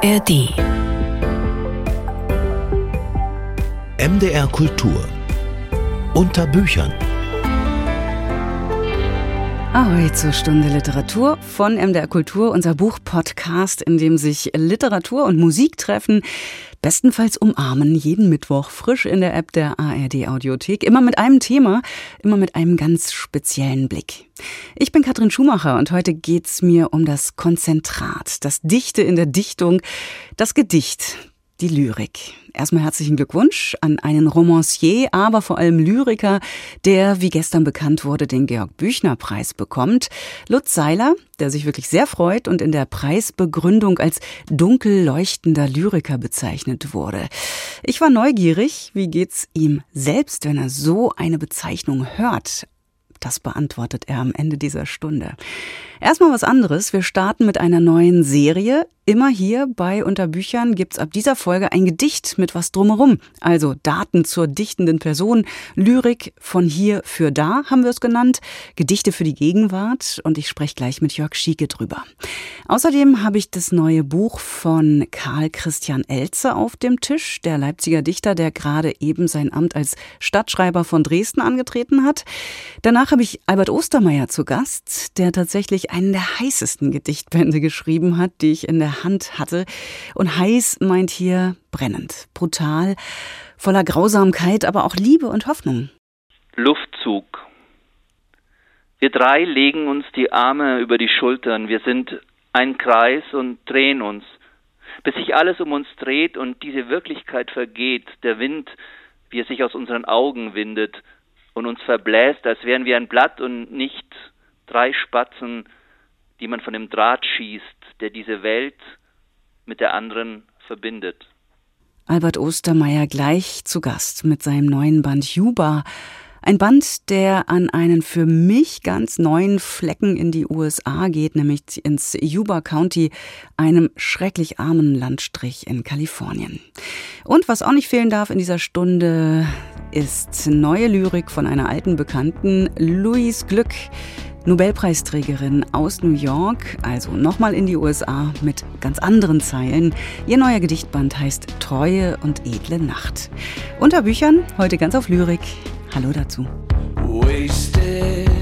ARD MDR Kultur. Unter Büchern. Ahoi zur Stunde Literatur von MDR Kultur, unser Buchpodcast, in dem sich Literatur und Musik treffen, bestenfalls umarmen, jeden Mittwoch frisch in der App der ARD Audiothek, immer mit einem Thema, immer mit einem ganz speziellen Blick. Ich bin Katrin Schumacher und heute geht's mir um das Konzentrat, das Dichte in der Dichtung, das Gedicht, die Lyrik. Erstmal herzlichen Glückwunsch an einen Romancier, aber vor allem Lyriker, der, wie gestern bekannt wurde, den Georg Büchner Preis bekommt. Lutz Seiler, der sich wirklich sehr freut und in der Preisbegründung als dunkel leuchtender Lyriker bezeichnet wurde. Ich war neugierig, wie geht's ihm selbst, wenn er so eine Bezeichnung hört? Das beantwortet er am Ende dieser Stunde. Erstmal was anderes. Wir starten mit einer neuen Serie. Immer hier bei Unterbüchern gibt's ab dieser Folge ein Gedicht mit was drumherum. Also Daten zur dichtenden Person, Lyrik von hier für da haben wir es genannt, Gedichte für die Gegenwart und ich spreche gleich mit Jörg Schieke drüber. Außerdem habe ich das neue Buch von Karl Christian Elze auf dem Tisch, der Leipziger Dichter, der gerade eben sein Amt als Stadtschreiber von Dresden angetreten hat. Danach habe ich Albert Ostermeier zu Gast, der tatsächlich einen der heißesten Gedichtbände geschrieben hat, die ich in der Hand hatte. Und heiß meint hier brennend, brutal, voller Grausamkeit, aber auch Liebe und Hoffnung. Luftzug. Wir drei legen uns die Arme über die Schultern. Wir sind ein Kreis und drehen uns, bis sich alles um uns dreht und diese Wirklichkeit vergeht. Der Wind, wie er sich aus unseren Augen windet und uns verbläst, als wären wir ein Blatt und nicht drei Spatzen, die man von dem Draht schießt, der diese Welt mit der anderen verbindet. Albert Ostermeier gleich zu Gast mit seinem neuen Band Juba. Ein Band, der an einen für mich ganz neuen Flecken in die USA geht, nämlich ins Yuba County, einem schrecklich armen Landstrich in Kalifornien. Und was auch nicht fehlen darf in dieser Stunde, ist neue Lyrik von einer alten Bekannten, Louise Glück. Nobelpreisträgerin aus New York, also nochmal in die USA mit ganz anderen Zeilen. Ihr neuer Gedichtband heißt Treue und edle Nacht. Unter Büchern heute ganz auf Lyrik. Hallo dazu. Wasted.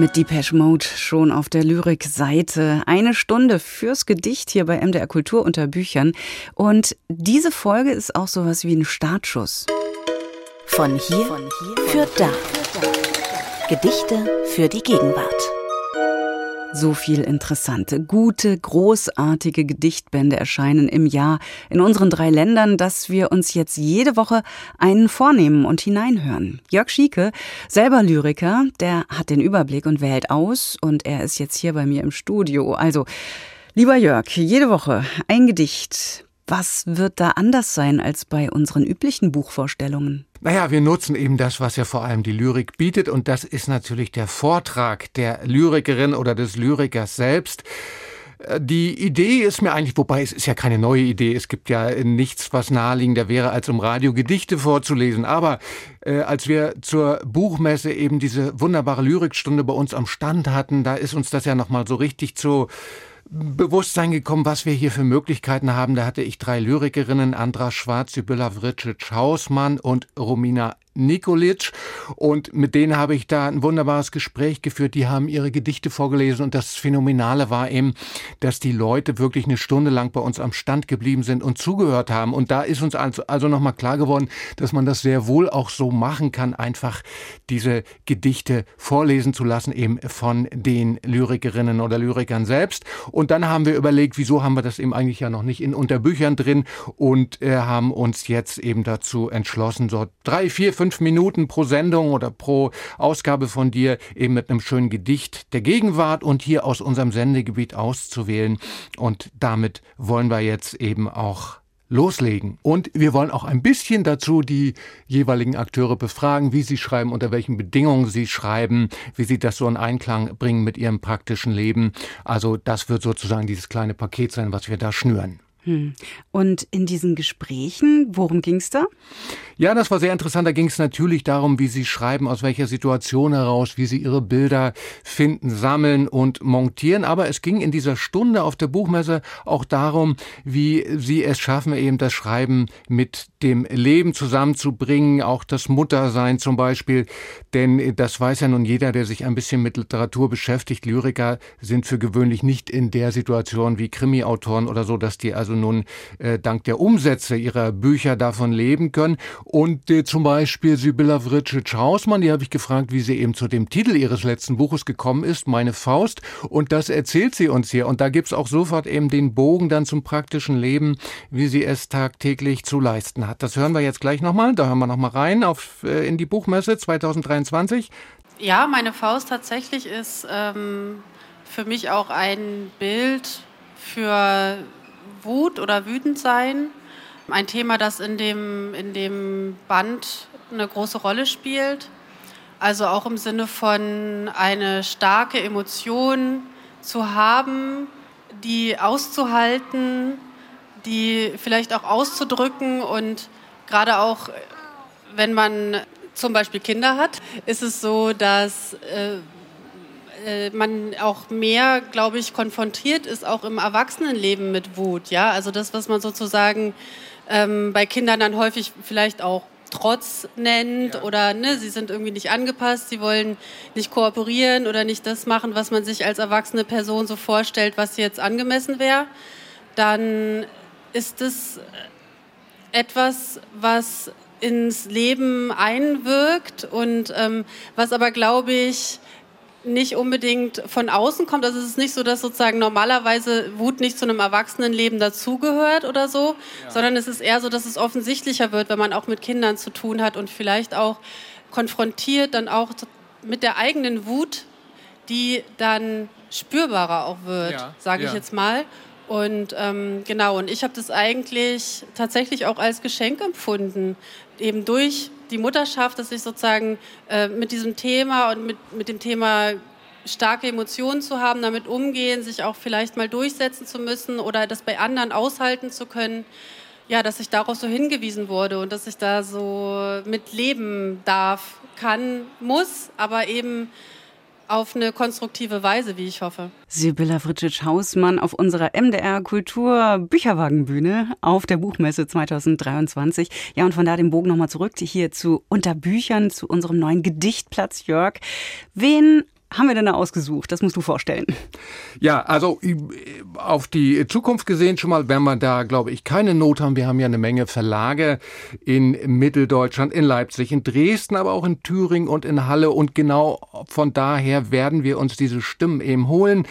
Mit Depeche Mode schon auf der Lyrikseite. Eine Stunde fürs Gedicht hier bei MDR Kultur unter Büchern. Und diese Folge ist auch sowas wie ein Startschuss. Von hier, Von hier für da. Gedichte für die Gegenwart. So viel interessante, gute, großartige Gedichtbände erscheinen im Jahr in unseren drei Ländern, dass wir uns jetzt jede Woche einen vornehmen und hineinhören. Jörg Schieke, selber Lyriker, der hat den Überblick und wählt aus und er ist jetzt hier bei mir im Studio. Also, lieber Jörg, jede Woche ein Gedicht. Was wird da anders sein als bei unseren üblichen Buchvorstellungen? Naja, wir nutzen eben das, was ja vor allem die Lyrik bietet, und das ist natürlich der Vortrag der Lyrikerin oder des Lyrikers selbst. Äh, die Idee ist mir eigentlich, wobei es ist ja keine neue Idee, es gibt ja nichts, was naheliegender wäre, als im Radio Gedichte vorzulesen. Aber äh, als wir zur Buchmesse eben diese wunderbare Lyrikstunde bei uns am Stand hatten, da ist uns das ja nochmal so richtig zu Bewusstsein gekommen, was wir hier für Möglichkeiten haben. Da hatte ich drei Lyrikerinnen, Andra Schwarz, Sibylla Vricic-Hausmann und Romina Nikolic. Und mit denen habe ich da ein wunderbares Gespräch geführt. Die haben ihre Gedichte vorgelesen. Und das Phänomenale war eben, dass die Leute wirklich eine Stunde lang bei uns am Stand geblieben sind und zugehört haben. Und da ist uns also, also nochmal klar geworden, dass man das sehr wohl auch so machen kann, einfach diese Gedichte vorlesen zu lassen, eben von den Lyrikerinnen oder Lyrikern selbst. Und dann haben wir überlegt, wieso haben wir das eben eigentlich ja noch nicht in Unterbüchern drin und äh, haben uns jetzt eben dazu entschlossen, so drei, vier, fünf Minuten pro Sendung oder pro Ausgabe von dir eben mit einem schönen Gedicht der Gegenwart und hier aus unserem Sendegebiet auszuwählen. Und damit wollen wir jetzt eben auch loslegen. Und wir wollen auch ein bisschen dazu die jeweiligen Akteure befragen, wie sie schreiben, unter welchen Bedingungen sie schreiben, wie sie das so in Einklang bringen mit ihrem praktischen Leben. Also das wird sozusagen dieses kleine Paket sein, was wir da schnüren. Hm. Und in diesen Gesprächen, worum ging es da? Ja, das war sehr interessant. Da ging es natürlich darum, wie Sie schreiben, aus welcher Situation heraus, wie Sie Ihre Bilder finden, sammeln und montieren. Aber es ging in dieser Stunde auf der Buchmesse auch darum, wie Sie es schaffen, eben das Schreiben mit dem Leben zusammenzubringen, auch das Muttersein zum Beispiel. Denn das weiß ja nun jeder, der sich ein bisschen mit Literatur beschäftigt. Lyriker sind für gewöhnlich nicht in der Situation wie Krimi-Autoren oder so, dass die also nun äh, dank der Umsätze ihrer Bücher davon leben können. Und äh, zum Beispiel Sibylla Vricic-Hausmann, die habe ich gefragt, wie sie eben zu dem Titel ihres letzten Buches gekommen ist, Meine Faust. Und das erzählt sie uns hier. Und da gibt's auch sofort eben den Bogen dann zum praktischen Leben, wie sie es tagtäglich zu leisten hat. Das hören wir jetzt gleich nochmal. Da hören wir nochmal rein auf, äh, in die Buchmesse 2023. Ja, meine Faust tatsächlich ist ähm, für mich auch ein Bild für Wut oder wütend sein. Ein Thema, das in dem, in dem Band eine große Rolle spielt. Also auch im Sinne von eine starke Emotion zu haben, die auszuhalten, die vielleicht auch auszudrücken und gerade auch, wenn man zum Beispiel Kinder hat, ist es so, dass äh, äh, man auch mehr, glaube ich, konfrontiert ist, auch im Erwachsenenleben mit Wut. Ja, also das, was man sozusagen ähm, bei Kindern dann häufig vielleicht auch Trotz nennt ja. oder ne, sie sind irgendwie nicht angepasst, sie wollen nicht kooperieren oder nicht das machen, was man sich als erwachsene Person so vorstellt, was jetzt angemessen wäre, dann ist es etwas, was ins Leben einwirkt und ähm, was aber, glaube ich, nicht unbedingt von außen kommt. Also es ist nicht so, dass sozusagen normalerweise Wut nicht zu einem Erwachsenenleben dazugehört oder so, ja. sondern es ist eher so, dass es offensichtlicher wird, wenn man auch mit Kindern zu tun hat und vielleicht auch konfrontiert dann auch mit der eigenen Wut, die dann spürbarer auch wird, ja. sage ich jetzt mal. Und ähm, genau, und ich habe das eigentlich tatsächlich auch als Geschenk empfunden, eben durch die Mutterschaft, dass ich sozusagen äh, mit diesem Thema und mit, mit dem Thema starke Emotionen zu haben, damit umgehen, sich auch vielleicht mal durchsetzen zu müssen oder das bei anderen aushalten zu können, ja, dass ich darauf so hingewiesen wurde und dass ich da so mitleben darf, kann, muss, aber eben auf eine konstruktive Weise, wie ich hoffe. Sibylla Fritschitsch-Hausmann auf unserer MDR Kultur Bücherwagenbühne auf der Buchmesse 2023. Ja, und von da den Bogen nochmal zurück hier zu Unterbüchern, zu unserem neuen Gedichtplatz, Jörg. Wen haben wir denn da ausgesucht? Das musst du vorstellen. Ja, also auf die Zukunft gesehen schon mal werden wir da, glaube ich, keine Not haben. Wir haben ja eine Menge Verlage in Mitteldeutschland, in Leipzig, in Dresden, aber auch in Thüringen und in Halle. Und genau von daher werden wir uns diese Stimmen eben holen.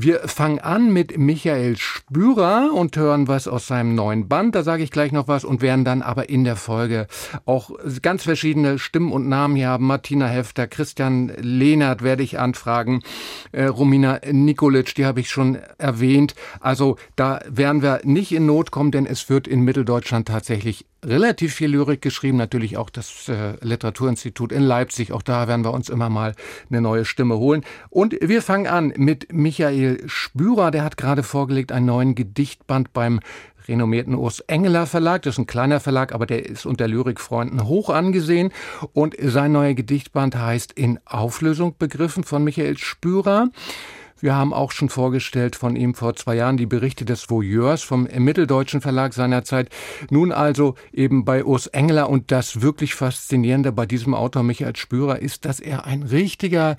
Wir fangen an mit Michael Spürer und hören was aus seinem neuen Band. Da sage ich gleich noch was und werden dann aber in der Folge auch ganz verschiedene Stimmen und Namen hier haben. Martina Hefter, Christian Lehnert werde ich anfragen, äh, Romina Nikolic, die habe ich schon erwähnt. Also da werden wir nicht in Not kommen, denn es wird in Mitteldeutschland tatsächlich relativ viel Lyrik geschrieben, natürlich auch das äh, Literaturinstitut in Leipzig. Auch da werden wir uns immer mal eine neue Stimme holen. Und wir fangen an mit Michael Spürer. Der hat gerade vorgelegt einen neuen Gedichtband beim renommierten Urs Engeler Verlag. Das ist ein kleiner Verlag, aber der ist unter Lyrikfreunden hoch angesehen. Und sein neuer Gedichtband heißt In Auflösung begriffen von Michael Spürer. Wir haben auch schon vorgestellt von ihm vor zwei Jahren die Berichte des Voyeurs vom Mitteldeutschen Verlag seinerzeit. Nun also eben bei Urs Engler und das wirklich Faszinierende bei diesem Autor Michael Spürer ist, dass er ein richtiger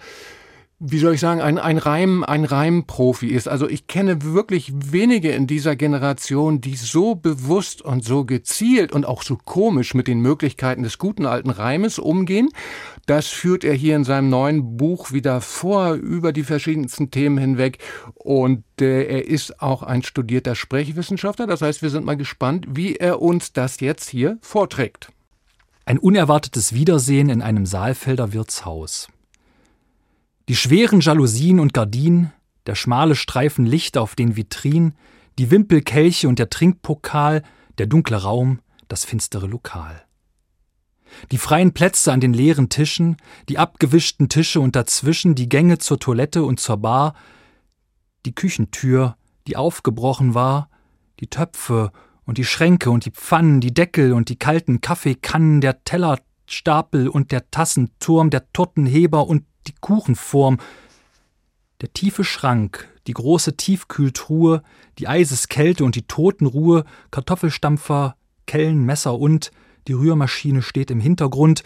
wie soll ich sagen, ein, ein Reim, ein Reimprofi ist. Also ich kenne wirklich wenige in dieser Generation, die so bewusst und so gezielt und auch so komisch mit den Möglichkeiten des guten alten Reimes umgehen. Das führt er hier in seinem neuen Buch wieder vor, über die verschiedensten Themen hinweg. Und äh, er ist auch ein studierter Sprechwissenschaftler. Das heißt, wir sind mal gespannt, wie er uns das jetzt hier vorträgt. Ein unerwartetes Wiedersehen in einem Saalfelder Wirtshaus. Die schweren Jalousien und Gardinen, der schmale Streifen Licht auf den Vitrinen, die Wimpelkelche und der Trinkpokal, der dunkle Raum, das finstere Lokal. Die freien Plätze an den leeren Tischen, die abgewischten Tische und dazwischen die Gänge zur Toilette und zur Bar, die Küchentür, die aufgebrochen war, die Töpfe und die Schränke und die Pfannen, die Deckel und die kalten Kaffeekannen, der Tellerstapel und der Tassenturm, der Tortenheber und die Kuchenform, der tiefe Schrank, die große Tiefkühltruhe, die Eiseskälte und die Totenruhe, Kartoffelstampfer, Kellen, Messer und die Rührmaschine steht im Hintergrund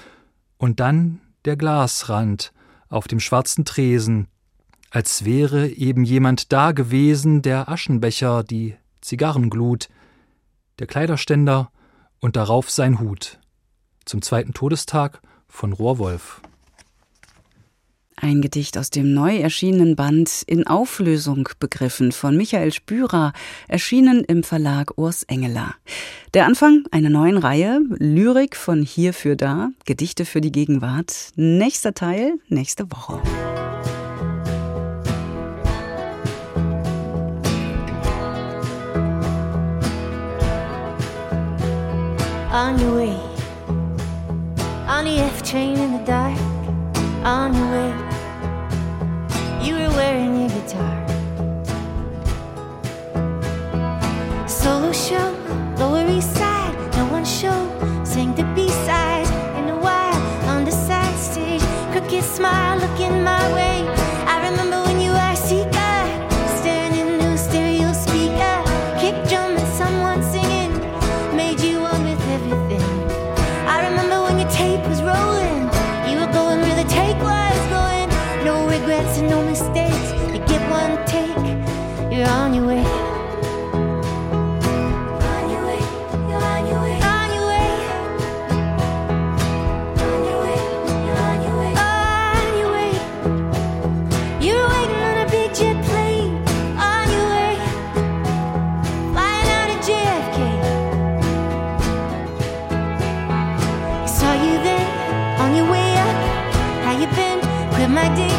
und dann der Glasrand auf dem schwarzen Tresen, als wäre eben jemand da gewesen, der Aschenbecher, die Zigarrenglut, der Kleiderständer und darauf sein Hut. Zum zweiten Todestag von Rohrwolf. Ein Gedicht aus dem neu erschienenen Band In Auflösung begriffen von Michael Spürer, erschienen im Verlag Urs Engeler. Der Anfang einer neuen Reihe, Lyrik von hier für da, Gedichte für die Gegenwart. Nächster Teil, nächste Woche. On your way, on the F-train in the dark, on your way. you were wearing your guitar. Solo show, Lower East Side, no one show. Sing the B sides in a while on the side stage. Crooked smile looking my way. my dear.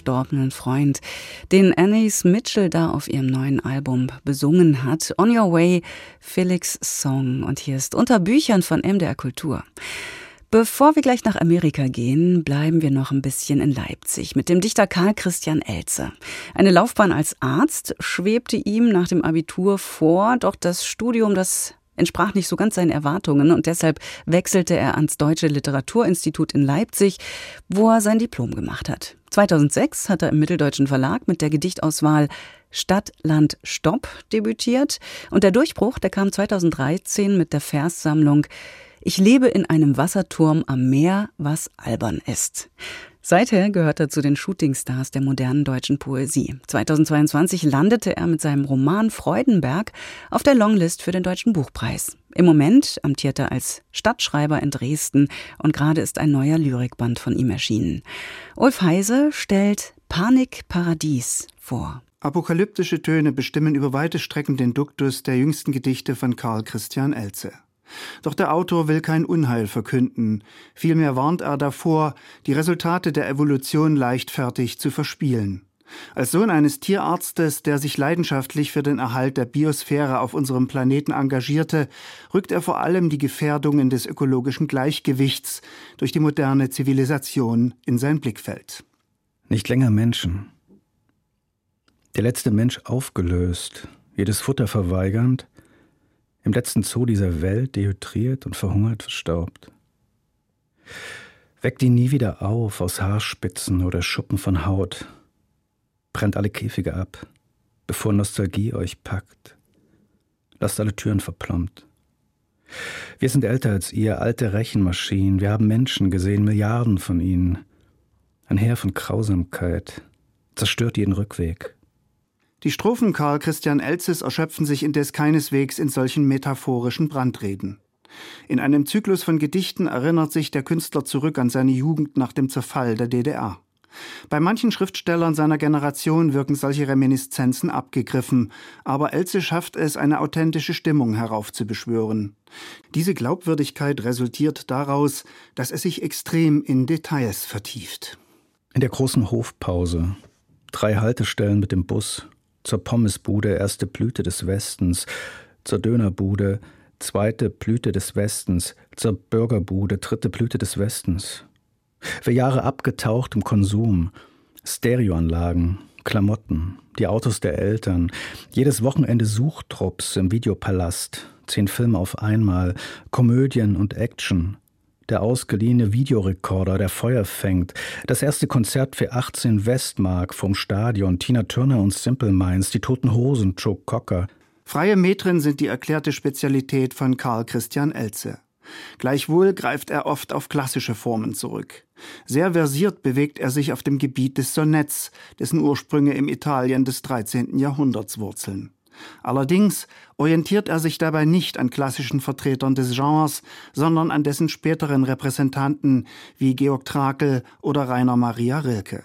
Verstorbenen Freund, den Annies Mitchell da auf ihrem neuen Album besungen hat. On Your Way, Felix Song. Und hier ist unter Büchern von MDR Kultur. Bevor wir gleich nach Amerika gehen, bleiben wir noch ein bisschen in Leipzig mit dem Dichter Karl Christian Elze. Eine Laufbahn als Arzt schwebte ihm nach dem Abitur vor, doch das Studium, das entsprach nicht so ganz seinen Erwartungen und deshalb wechselte er ans Deutsche Literaturinstitut in Leipzig, wo er sein Diplom gemacht hat. 2006 hat er im Mitteldeutschen Verlag mit der Gedichtauswahl Stadt, Land, Stopp debütiert und der Durchbruch, der kam 2013 mit der Verssammlung Ich lebe in einem Wasserturm am Meer, was albern ist. Seither gehört er zu den Shootingstars der modernen deutschen Poesie. 2022 landete er mit seinem Roman Freudenberg auf der Longlist für den Deutschen Buchpreis. Im Moment amtiert er als Stadtschreiber in Dresden und gerade ist ein neuer Lyrikband von ihm erschienen. Ulf Heise stellt Panik Paradies vor. Apokalyptische Töne bestimmen über weite Strecken den Duktus der jüngsten Gedichte von Karl Christian Elze. Doch der Autor will kein Unheil verkünden, vielmehr warnt er davor, die Resultate der Evolution leichtfertig zu verspielen. Als Sohn eines Tierarztes, der sich leidenschaftlich für den Erhalt der Biosphäre auf unserem Planeten engagierte, rückt er vor allem die Gefährdungen des ökologischen Gleichgewichts durch die moderne Zivilisation in sein Blickfeld. Nicht länger Menschen. Der letzte Mensch aufgelöst, jedes Futter verweigernd, im letzten Zoo dieser Welt dehydriert und verhungert verstaubt. Weckt ihn nie wieder auf aus Haarspitzen oder Schuppen von Haut. Brennt alle Käfige ab, bevor Nostalgie euch packt. Lasst alle Türen verplombt. Wir sind älter als ihr, alte Rechenmaschinen. Wir haben Menschen gesehen, Milliarden von ihnen. Ein Heer von Grausamkeit. Zerstört jeden Rückweg. Die Strophen Karl Christian Elzes erschöpfen sich indes keineswegs in solchen metaphorischen Brandreden. In einem Zyklus von Gedichten erinnert sich der Künstler zurück an seine Jugend nach dem Zerfall der DDR. Bei manchen Schriftstellern seiner Generation wirken solche Reminiszenzen abgegriffen, aber Elze schafft es, eine authentische Stimmung heraufzubeschwören. Diese Glaubwürdigkeit resultiert daraus, dass er sich extrem in Details vertieft. In der großen Hofpause, drei Haltestellen mit dem Bus, zur Pommesbude erste Blüte des Westens, zur Dönerbude zweite Blüte des Westens, zur Bürgerbude dritte Blüte des Westens. Für Jahre abgetaucht im Konsum, Stereoanlagen, Klamotten, die Autos der Eltern, jedes Wochenende Suchtrupps im Videopalast, zehn Filme auf einmal, Komödien und Action, der ausgeliehene Videorekorder, der Feuer fängt, das erste Konzert für 18 Westmark vom Stadion, Tina Turner und Simple Minds, die Toten Hosen, Joe Cocker. Freie Metren sind die erklärte Spezialität von Karl Christian Elze. Gleichwohl greift er oft auf klassische Formen zurück. Sehr versiert bewegt er sich auf dem Gebiet des Sonetts, dessen Ursprünge im Italien des 13. Jahrhunderts wurzeln. Allerdings orientiert er sich dabei nicht an klassischen Vertretern des Genres, sondern an dessen späteren Repräsentanten wie Georg Trakel oder Rainer Maria Rilke.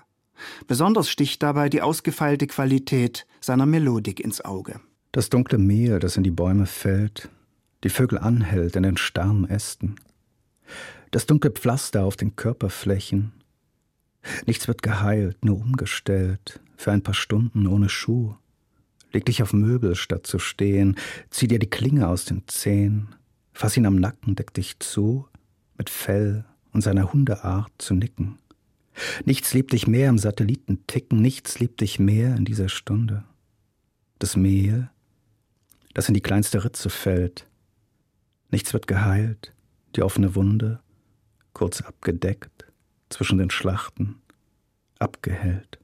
Besonders sticht dabei die ausgefeilte Qualität seiner Melodik ins Auge. Das dunkle Meer, das in die Bäume fällt, die Vögel anhält in den starren Ästen. Das dunkle Pflaster auf den Körperflächen. Nichts wird geheilt, nur umgestellt, für ein paar Stunden ohne Schuh. Leg dich auf Möbel, statt zu stehen. Zieh dir die Klinge aus den Zehen. Fass ihn am Nacken, deck dich zu, mit Fell und seiner Hundeart zu nicken. Nichts liebt dich mehr im Satellitenticken, nichts liebt dich mehr in dieser Stunde. Das Mehl, das in die kleinste Ritze fällt. Nichts wird geheilt, die offene Wunde, kurz abgedeckt, zwischen den Schlachten, abgehellt.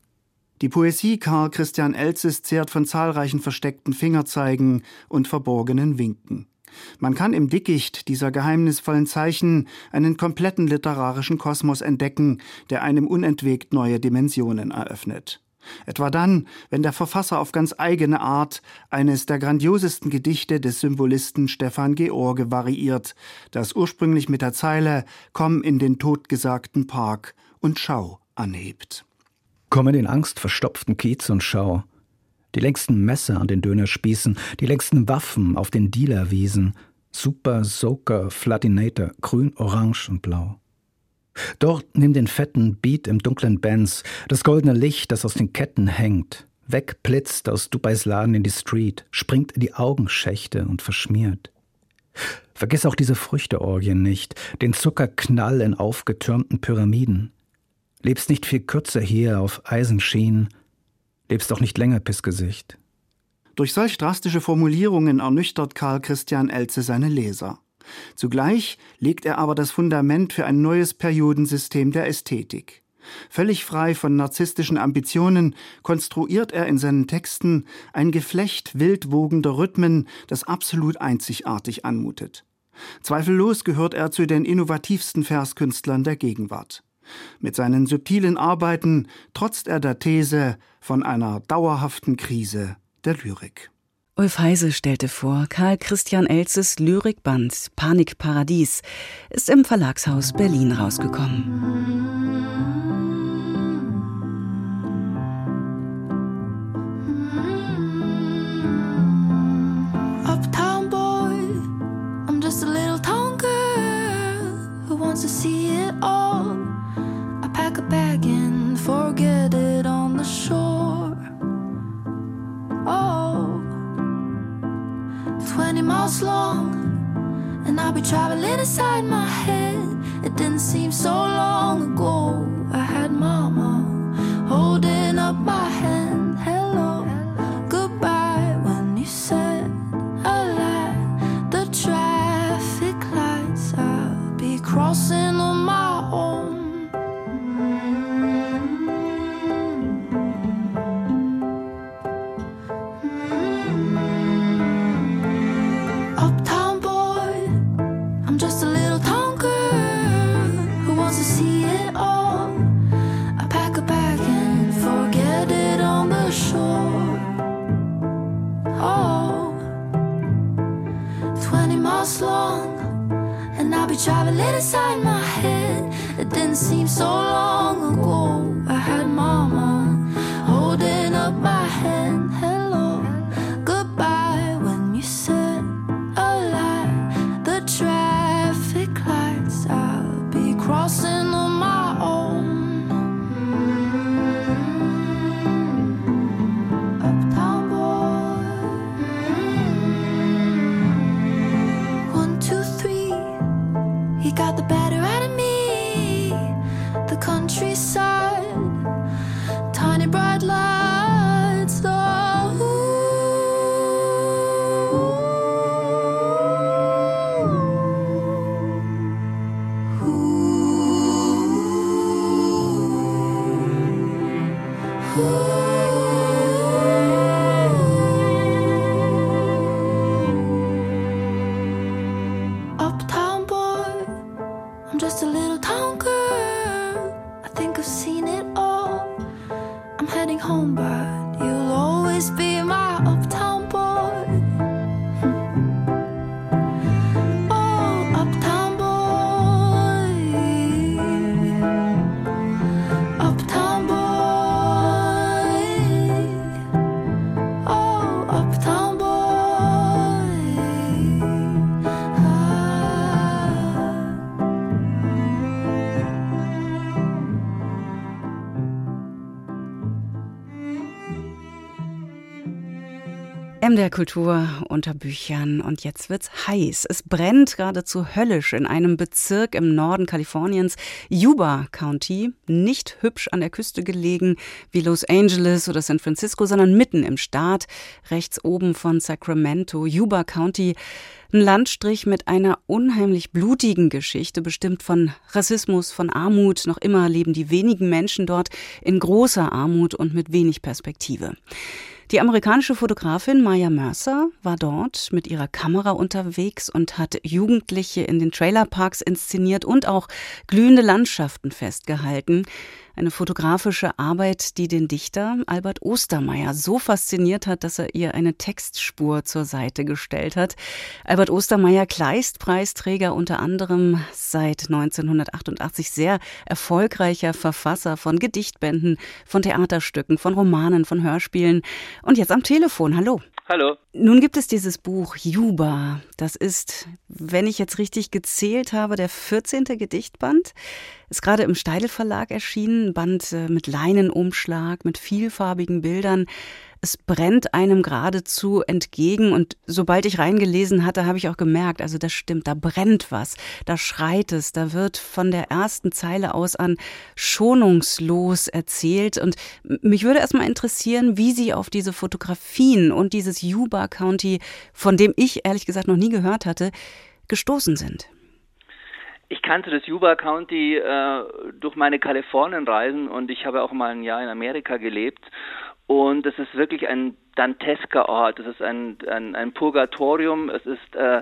Die Poesie Karl Christian Elzes zehrt von zahlreichen versteckten Fingerzeigen und verborgenen Winken. Man kann im Dickicht dieser geheimnisvollen Zeichen einen kompletten literarischen Kosmos entdecken, der einem unentwegt neue Dimensionen eröffnet. Etwa dann, wenn der Verfasser auf ganz eigene Art eines der grandiosesten Gedichte des Symbolisten Stefan George variiert, das ursprünglich mit der Zeile Komm in den totgesagten Park und schau anhebt. Komm in den angstverstopften Kiez und schau. Die längsten Messer an den Dönerspießen, die längsten Waffen auf den Dealerwiesen. Super, Soaker, Flatinator, grün, orange und blau. Dort nimm den fetten Beat im dunklen Benz, das goldene Licht, das aus den Ketten hängt, wegblitzt aus Dubais Laden in die Street, springt in die Augenschächte und verschmiert. Vergiss auch diese Früchteorgien nicht, den Zuckerknall in aufgetürmten Pyramiden. Lebst nicht viel kürzer hier auf Eisenschienen, lebst auch nicht länger, Pissgesicht. Durch solch drastische Formulierungen ernüchtert Karl Christian Elze seine Leser. Zugleich legt er aber das Fundament für ein neues Periodensystem der Ästhetik. Völlig frei von narzisstischen Ambitionen konstruiert er in seinen Texten ein Geflecht wild wogender Rhythmen, das absolut einzigartig anmutet. Zweifellos gehört er zu den innovativsten Verskünstlern der Gegenwart. Mit seinen subtilen Arbeiten trotzt er der These von einer dauerhaften Krise der Lyrik. Ulf Heise stellte vor, Karl Christian Elzes Lyrikband Panikparadies ist im Verlagshaus Berlin rausgekommen. 20 miles long, and I'll be traveling inside my head. It didn't seem so long ago. I had mama traveling inside my head. It didn't seem so long ago. I had mama He got the better out of me. The countryside, MDR Kultur unter Büchern und jetzt wird's heiß. Es brennt geradezu höllisch in einem Bezirk im Norden Kaliforniens, Yuba County, nicht hübsch an der Küste gelegen wie Los Angeles oder San Francisco, sondern mitten im Staat, rechts oben von Sacramento, Yuba County. Ein Landstrich mit einer unheimlich blutigen Geschichte, bestimmt von Rassismus, von Armut. Noch immer leben die wenigen Menschen dort in großer Armut und mit wenig Perspektive. Die amerikanische Fotografin Maya Mercer war dort mit ihrer Kamera unterwegs und hat Jugendliche in den Trailerparks inszeniert und auch glühende Landschaften festgehalten. Eine fotografische Arbeit, die den Dichter Albert Ostermeier so fasziniert hat, dass er ihr eine Textspur zur Seite gestellt hat. Albert Ostermeier, Kleist-Preisträger unter anderem seit 1988, sehr erfolgreicher Verfasser von Gedichtbänden, von Theaterstücken, von Romanen, von Hörspielen. Und jetzt am Telefon. Hallo. Hallo. Nun gibt es dieses Buch Juba. Das ist, wenn ich jetzt richtig gezählt habe, der 14. Gedichtband. Ist gerade im Steidel Verlag erschienen. Band äh, mit Leinenumschlag, mit vielfarbigen Bildern es brennt einem geradezu entgegen. Und sobald ich reingelesen hatte, habe ich auch gemerkt, also das stimmt, da brennt was, da schreit es, da wird von der ersten Zeile aus an schonungslos erzählt. Und mich würde erstmal interessieren, wie Sie auf diese Fotografien und dieses Yuba County, von dem ich ehrlich gesagt noch nie gehört hatte, gestoßen sind. Ich kannte das Yuba County äh, durch meine Kalifornienreisen und ich habe auch mal ein Jahr in Amerika gelebt und es ist wirklich ein dantesker Ort. Es ist ein, ein, ein Purgatorium. Es ist äh,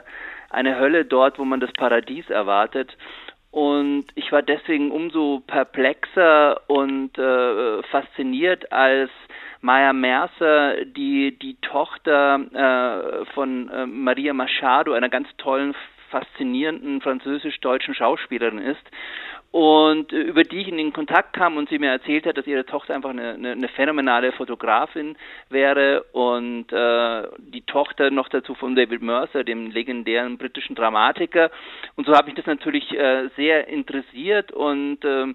eine Hölle dort, wo man das Paradies erwartet. Und ich war deswegen umso perplexer und äh, fasziniert, als Maya Mercer, die die Tochter äh, von äh, Maria Machado, einer ganz tollen, faszinierenden französisch-deutschen Schauspielerin ist und äh, über die ich in den Kontakt kam und sie mir erzählt hat, dass ihre Tochter einfach eine, eine, eine phänomenale Fotografin wäre und äh, die Tochter noch dazu von David Mercer, dem legendären britischen Dramatiker. Und so habe ich das natürlich äh, sehr interessiert und äh,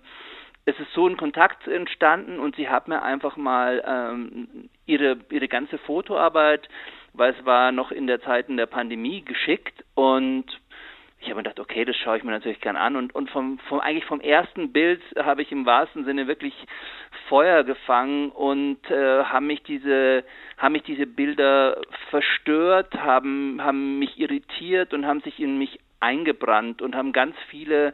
es ist so ein Kontakt entstanden und sie hat mir einfach mal ähm, ihre ihre ganze Fotoarbeit, weil es war noch in der Zeit in der Pandemie geschickt und ich habe mir gedacht, okay, das schaue ich mir natürlich gern an. Und, und vom, vom, eigentlich vom ersten Bild habe ich im wahrsten Sinne wirklich Feuer gefangen und äh, haben mich diese, haben mich diese Bilder verstört, haben, haben mich irritiert und haben sich in mich eingebrannt und haben ganz viele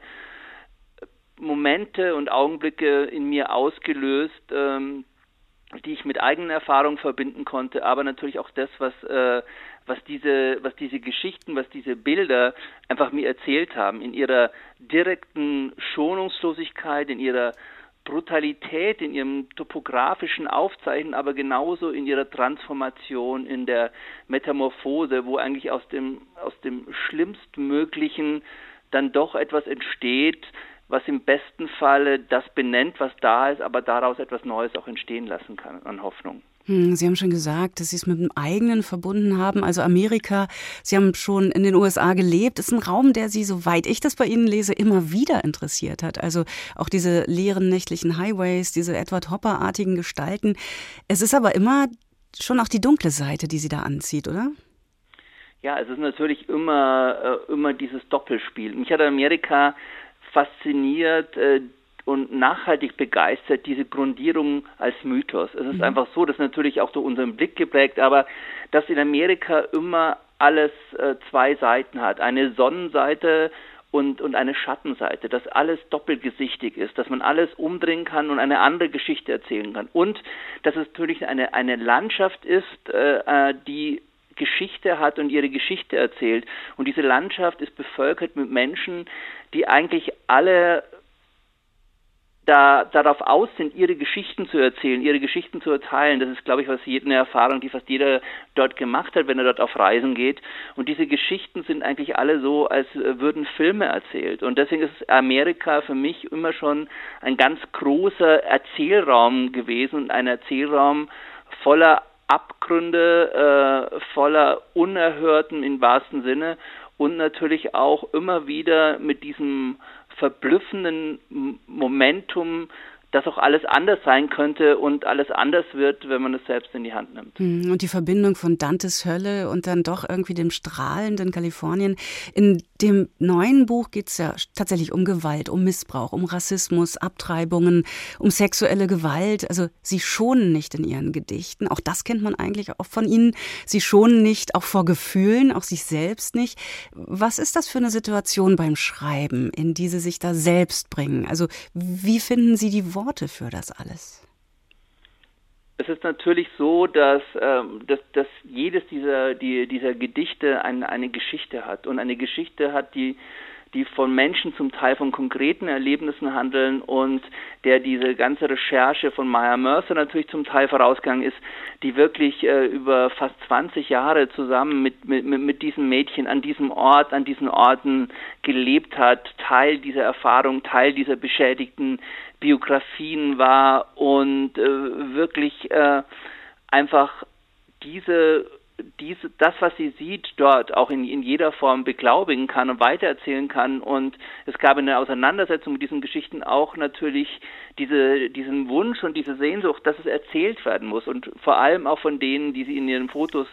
Momente und Augenblicke in mir ausgelöst, ähm, die ich mit eigenen Erfahrungen verbinden konnte, aber natürlich auch das, was äh, was diese, was diese Geschichten, was diese Bilder einfach mir erzählt haben, in ihrer direkten Schonungslosigkeit, in ihrer Brutalität, in ihrem topografischen Aufzeichnen, aber genauso in ihrer Transformation, in der Metamorphose, wo eigentlich aus dem, aus dem Schlimmstmöglichen dann doch etwas entsteht, was im besten Falle das benennt, was da ist, aber daraus etwas Neues auch entstehen lassen kann an Hoffnung. Hm, Sie haben schon gesagt, dass Sie es mit dem eigenen verbunden haben, also Amerika. Sie haben schon in den USA gelebt. Das ist ein Raum, der Sie, soweit ich das bei Ihnen lese, immer wieder interessiert hat. Also auch diese leeren nächtlichen Highways, diese Edward Hopper-artigen Gestalten. Es ist aber immer schon auch die dunkle Seite, die Sie da anzieht, oder? Ja, es ist natürlich immer, äh, immer dieses Doppelspiel. Mich hat Amerika fasziniert, äh, und nachhaltig begeistert diese Grundierung als Mythos. Es ist mhm. einfach so, das ist natürlich auch durch unseren Blick geprägt, aber dass in Amerika immer alles äh, zwei Seiten hat. Eine Sonnenseite und, und eine Schattenseite, dass alles doppelgesichtig ist, dass man alles umdrehen kann und eine andere Geschichte erzählen kann. Und dass es natürlich eine, eine Landschaft ist, äh, äh die Geschichte hat und ihre Geschichte erzählt. Und diese Landschaft ist bevölkert mit Menschen, die eigentlich alle da, darauf aus sind, ihre Geschichten zu erzählen, ihre Geschichten zu erteilen. Das ist, glaube ich, was eine Erfahrung, die fast jeder dort gemacht hat, wenn er dort auf Reisen geht. Und diese Geschichten sind eigentlich alle so, als würden Filme erzählt. Und deswegen ist Amerika für mich immer schon ein ganz großer Erzählraum gewesen und ein Erzählraum voller Abgründe, äh, voller Unerhörten im wahrsten Sinne und natürlich auch immer wieder mit diesem verblüffenden Momentum dass auch alles anders sein könnte und alles anders wird, wenn man es selbst in die Hand nimmt. Hm, und die Verbindung von Dantes Hölle und dann doch irgendwie dem strahlenden Kalifornien. In dem neuen Buch geht es ja tatsächlich um Gewalt, um Missbrauch, um Rassismus, Abtreibungen, um sexuelle Gewalt. Also sie schonen nicht in ihren Gedichten. Auch das kennt man eigentlich auch von ihnen. Sie schonen nicht auch vor Gefühlen, auch sich selbst nicht. Was ist das für eine Situation beim Schreiben, in die Sie sich da selbst bringen? Also wie finden Sie die Worte? Worte für das alles? Es ist natürlich so, dass, ähm, dass, dass jedes dieser, die, dieser Gedichte ein, eine Geschichte hat und eine Geschichte hat, die, die von Menschen zum Teil von konkreten Erlebnissen handeln und der diese ganze Recherche von Maya Mercer natürlich zum Teil vorausgegangen ist, die wirklich äh, über fast 20 Jahre zusammen mit, mit, mit diesem Mädchen an diesem Ort, an diesen Orten gelebt hat, Teil dieser Erfahrung, Teil dieser beschädigten Biografien war und äh, wirklich äh, einfach diese diese, das, was sie sieht, dort auch in, in jeder Form beglaubigen kann und weitererzählen kann. Und es gab in der Auseinandersetzung mit diesen Geschichten auch natürlich diese, diesen Wunsch und diese Sehnsucht, dass es erzählt werden muss. Und vor allem auch von denen, die sie in ihren Fotos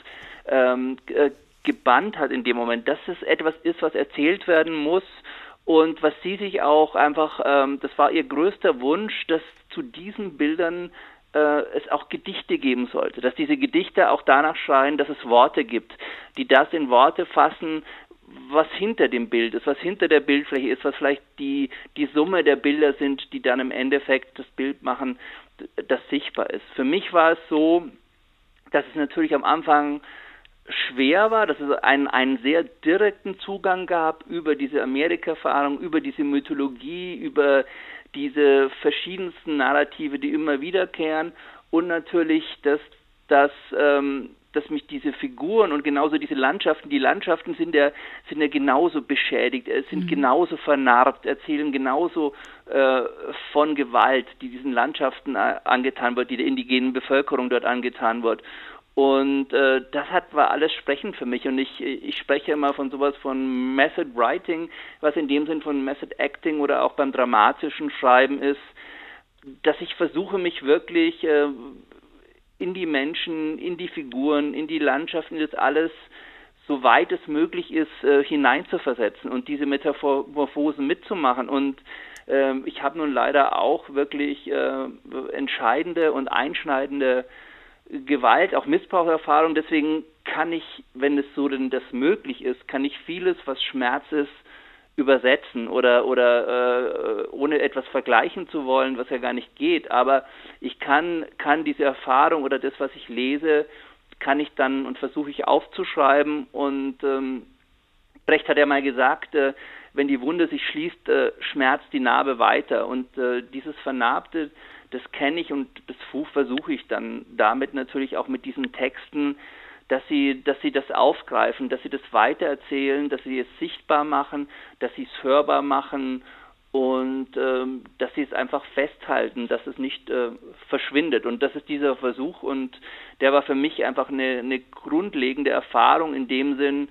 ähm, äh, gebannt hat in dem Moment, dass es etwas ist, was erzählt werden muss und was sie sich auch einfach, ähm, das war ihr größter Wunsch, dass zu diesen Bildern äh, es auch Gedichte geben sollte, dass diese Gedichte auch danach schreien, dass es Worte gibt, die das in Worte fassen, was hinter dem Bild ist, was hinter der Bildfläche ist, was vielleicht die, die Summe der Bilder sind, die dann im Endeffekt das Bild machen, das sichtbar ist. Für mich war es so, dass es natürlich am Anfang schwer war, dass es einen, einen sehr direkten Zugang gab über diese Amerika-Erfahrung, über diese Mythologie, über diese verschiedensten Narrative, die immer wiederkehren und natürlich, dass, dass, ähm, dass mich diese Figuren und genauso diese Landschaften, die Landschaften sind ja, sind ja genauso beschädigt, äh, sind mhm. genauso vernarbt, erzählen genauso äh, von Gewalt, die diesen Landschaften äh, angetan wird, die der indigenen Bevölkerung dort angetan wird. Und äh, das hat war alles sprechend für mich. Und ich, ich spreche immer von sowas von Method Writing, was in dem Sinn von Method Acting oder auch beim dramatischen Schreiben ist, dass ich versuche, mich wirklich äh, in die Menschen, in die Figuren, in die Landschaften, das alles, soweit es möglich ist, äh, hineinzuversetzen und diese Metamorphosen mitzumachen. Und äh, ich habe nun leider auch wirklich äh, entscheidende und einschneidende Gewalt, auch Missbraucherfahrung. Deswegen kann ich, wenn es so denn das möglich ist, kann ich vieles, was Schmerz ist, übersetzen oder oder äh, ohne etwas vergleichen zu wollen, was ja gar nicht geht. Aber ich kann kann diese Erfahrung oder das, was ich lese, kann ich dann und versuche ich aufzuschreiben. Und ähm, Brecht hat ja mal gesagt, äh, wenn die Wunde sich schließt, äh, schmerzt die Narbe weiter. Und äh, dieses Vernarbte, das kenne ich und das versuche ich dann damit natürlich auch mit diesen Texten, dass sie, dass sie das aufgreifen, dass sie das weitererzählen, dass sie es sichtbar machen, dass sie es hörbar machen und ähm, dass sie es einfach festhalten, dass es nicht äh, verschwindet. Und das ist dieser Versuch und der war für mich einfach eine, eine grundlegende Erfahrung in dem Sinn,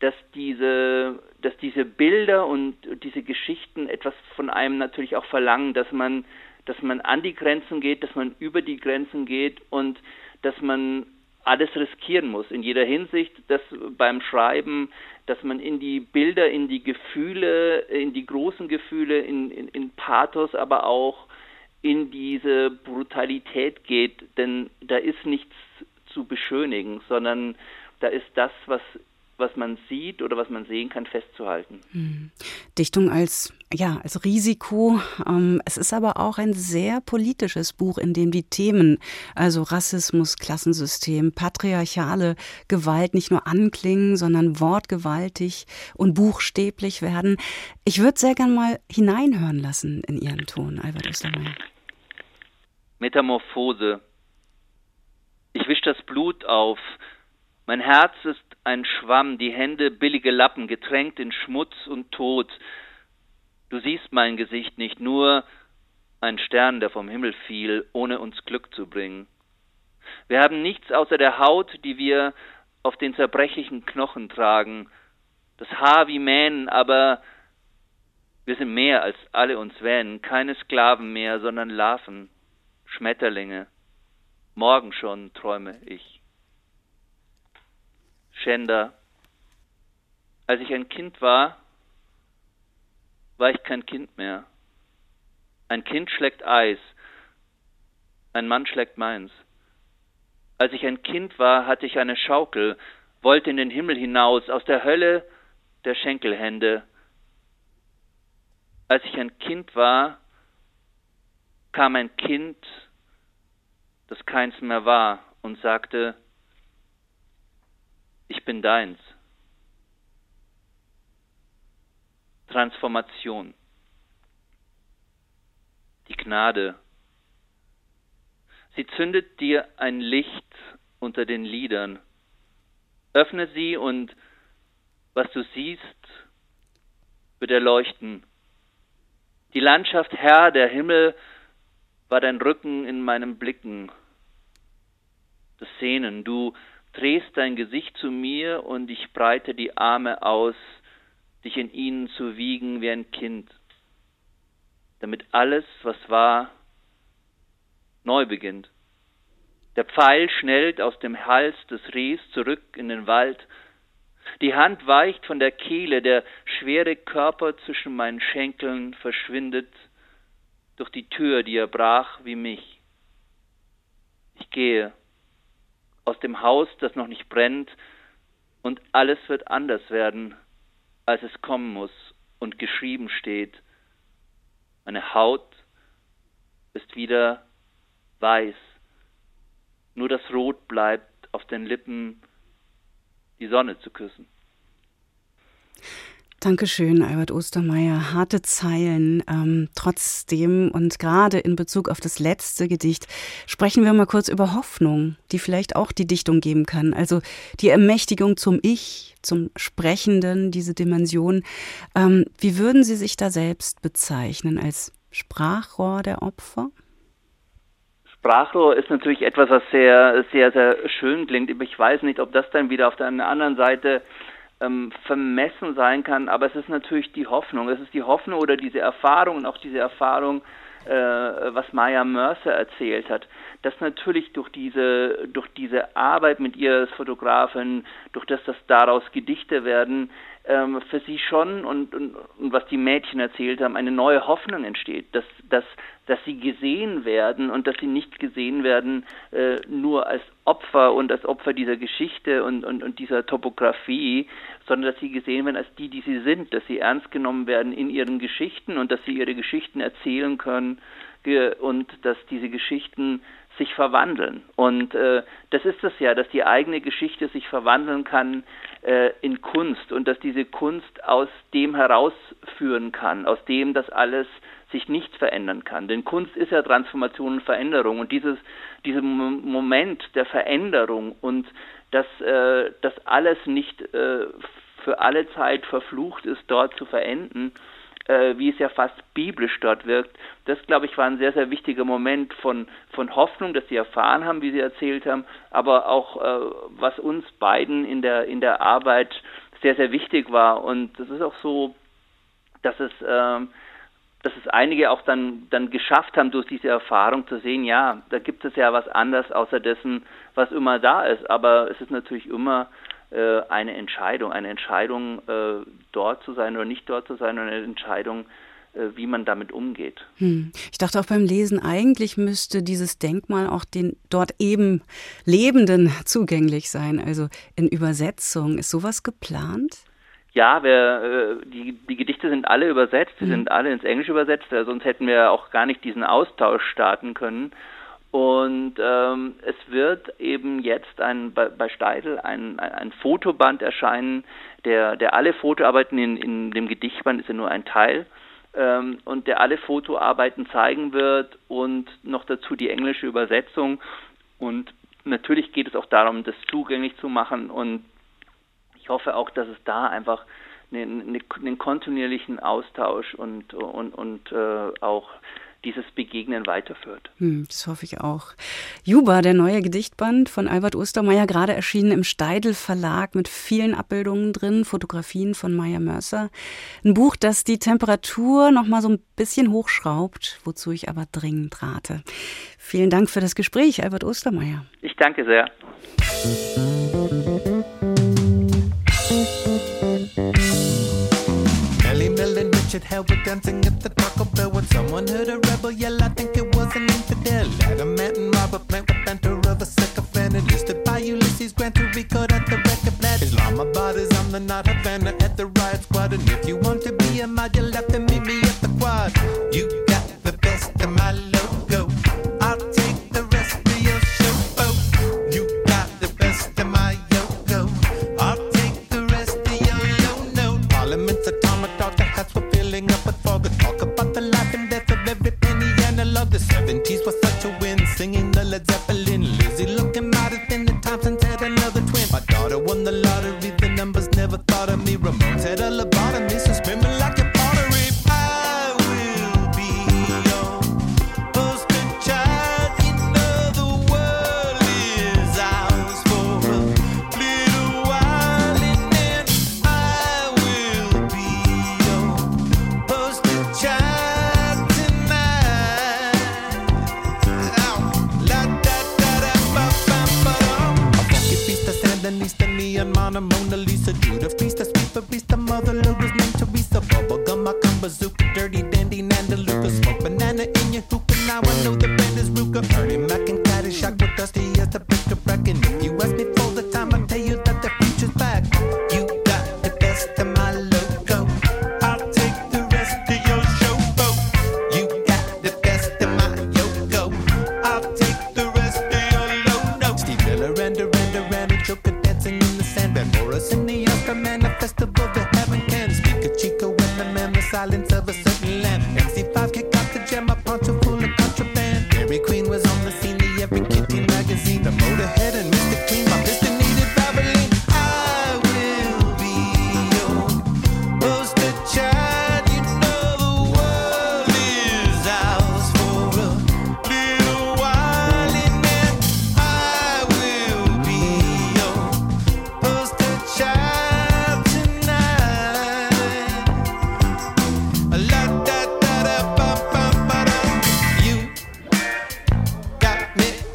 dass diese, dass diese Bilder und diese Geschichten etwas von einem natürlich auch verlangen, dass man dass man an die Grenzen geht, dass man über die Grenzen geht und dass man alles riskieren muss in jeder Hinsicht, dass beim Schreiben, dass man in die Bilder, in die Gefühle, in die großen Gefühle, in, in, in Pathos, aber auch in diese Brutalität geht, denn da ist nichts zu beschönigen, sondern da ist das, was was man sieht oder was man sehen kann, festzuhalten. Hm. Dichtung als ja als Risiko. Ähm, es ist aber auch ein sehr politisches Buch, in dem die Themen, also Rassismus, Klassensystem, patriarchale Gewalt nicht nur anklingen, sondern wortgewaltig und buchstäblich werden. Ich würde sehr gern mal hineinhören lassen in Ihren Ton, Albert Ostermeier. Metamorphose. Ich wisch das Blut auf. Mein Herz ist ein Schwamm, die Hände billige Lappen, getränkt in Schmutz und Tod. Du siehst mein Gesicht nicht, nur ein Stern, der vom Himmel fiel, ohne uns Glück zu bringen. Wir haben nichts außer der Haut, die wir auf den zerbrechlichen Knochen tragen, das Haar wie Mähnen, aber wir sind mehr als alle uns wähnen, keine Sklaven mehr, sondern Larven, Schmetterlinge. Morgen schon träume ich. Schänder. Als ich ein Kind war, war ich kein Kind mehr. Ein Kind schlägt Eis, ein Mann schlägt meins. Als ich ein Kind war, hatte ich eine Schaukel, wollte in den Himmel hinaus, aus der Hölle der Schenkelhände. Als ich ein Kind war, kam ein Kind, das keins mehr war, und sagte, ich bin deins. Transformation. Die Gnade. Sie zündet dir ein Licht unter den Lidern. Öffne sie und was du siehst, wird erleuchten. Die Landschaft Herr, der Himmel, war dein Rücken in meinen Blicken. Das Sehnen, du drehst dein Gesicht zu mir und ich breite die Arme aus, dich in ihnen zu wiegen wie ein Kind, damit alles, was war, neu beginnt. Der Pfeil schnellt aus dem Hals des Rehs zurück in den Wald. Die Hand weicht von der Kehle, der schwere Körper zwischen meinen Schenkeln verschwindet durch die Tür, die er brach wie mich. Ich gehe aus dem Haus, das noch nicht brennt, und alles wird anders werden, als es kommen muss und geschrieben steht. Meine Haut ist wieder weiß, nur das Rot bleibt auf den Lippen, die Sonne zu küssen. Dankeschön, Albert Ostermeier. Harte Zeilen. Ähm, trotzdem und gerade in Bezug auf das letzte Gedicht sprechen wir mal kurz über Hoffnung, die vielleicht auch die Dichtung geben kann. Also die Ermächtigung zum Ich, zum Sprechenden, diese Dimension. Ähm, wie würden Sie sich da selbst bezeichnen? Als Sprachrohr der Opfer? Sprachrohr ist natürlich etwas, was sehr, sehr, sehr schön klingt. Ich weiß nicht, ob das dann wieder auf der anderen Seite ähm, vermessen sein kann, aber es ist natürlich die Hoffnung. Es ist die Hoffnung oder diese Erfahrung und auch diese Erfahrung, äh, was Maya Mercer erzählt hat, dass natürlich durch diese, durch diese Arbeit mit ihr als Fotografin, durch das, dass daraus Gedichte werden, ähm, für sie schon und, und, und was die Mädchen erzählt haben, eine neue Hoffnung entsteht, dass, dass, dass sie gesehen werden und dass sie nicht gesehen werden äh, nur als Opfer und als Opfer dieser Geschichte und, und, und dieser Topografie, sondern dass sie gesehen werden als die, die sie sind, dass sie ernst genommen werden in ihren Geschichten und dass sie ihre Geschichten erzählen können und dass diese Geschichten sich verwandeln. Und äh, das ist es ja, dass die eigene Geschichte sich verwandeln kann äh, in Kunst und dass diese Kunst aus dem herausführen kann, aus dem das alles sich nicht verändern kann. Denn Kunst ist ja Transformation und Veränderung und dieses, dieser Moment der Veränderung und dass äh, das alles nicht äh, für alle Zeit verflucht ist, dort zu verenden, äh, wie es ja fast biblisch dort wirkt. Das, glaube ich, war ein sehr, sehr wichtiger Moment von, von Hoffnung, dass sie erfahren haben, wie sie erzählt haben, aber auch, äh, was uns beiden in der, in der Arbeit sehr, sehr wichtig war. Und das ist auch so, dass es, äh, dass es einige auch dann, dann geschafft haben, durch diese Erfahrung zu sehen, ja, da gibt es ja was anderes außer dessen, was immer da ist. Aber es ist natürlich immer äh, eine Entscheidung, eine Entscheidung, äh, dort zu sein oder nicht dort zu sein, und eine Entscheidung, äh, wie man damit umgeht. Hm. Ich dachte auch beim Lesen, eigentlich müsste dieses Denkmal auch den dort eben Lebenden zugänglich sein. Also in Übersetzung. Ist sowas geplant? Ja, wir, die, die Gedichte sind alle übersetzt, die mhm. sind alle ins Englische übersetzt, sonst hätten wir auch gar nicht diesen Austausch starten können. Und ähm, es wird eben jetzt ein, bei, bei Steidl ein, ein, ein, Fotoband erscheinen, der, der alle Fotoarbeiten in, in dem Gedichtband ist ja nur ein Teil ähm, und der alle Fotoarbeiten zeigen wird und noch dazu die englische Übersetzung. Und natürlich geht es auch darum, das zugänglich zu machen und ich hoffe auch, dass es da einfach einen, einen kontinuierlichen Austausch und, und, und äh, auch dieses Begegnen weiterführt. Hm, das hoffe ich auch. Juba, der neue Gedichtband von Albert Ostermeier, gerade erschienen im Steidel Verlag mit vielen Abbildungen drin, Fotografien von Maya Mercer. Ein Buch, das die Temperatur noch mal so ein bisschen hochschraubt, wozu ich aber dringend rate. Vielen Dank für das Gespräch, Albert Ostermeier. Ich danke sehr. Richard Hell was dancing at the Taco Bell when someone heard a rebel yell. I think it was an infidel. Adamant and robber plant with banter of a sycophant. Enlisted by Ulysses Grant to record at the record plant. Islamabad is on the not Havana at the riot squad. And if you want to be a mod, you'll have to meet me at the quad. You got the best of my logo. I'll take the rest of your show. You got the best of my yogo. I'll take the rest of your yo no. Parliament's hats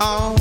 on.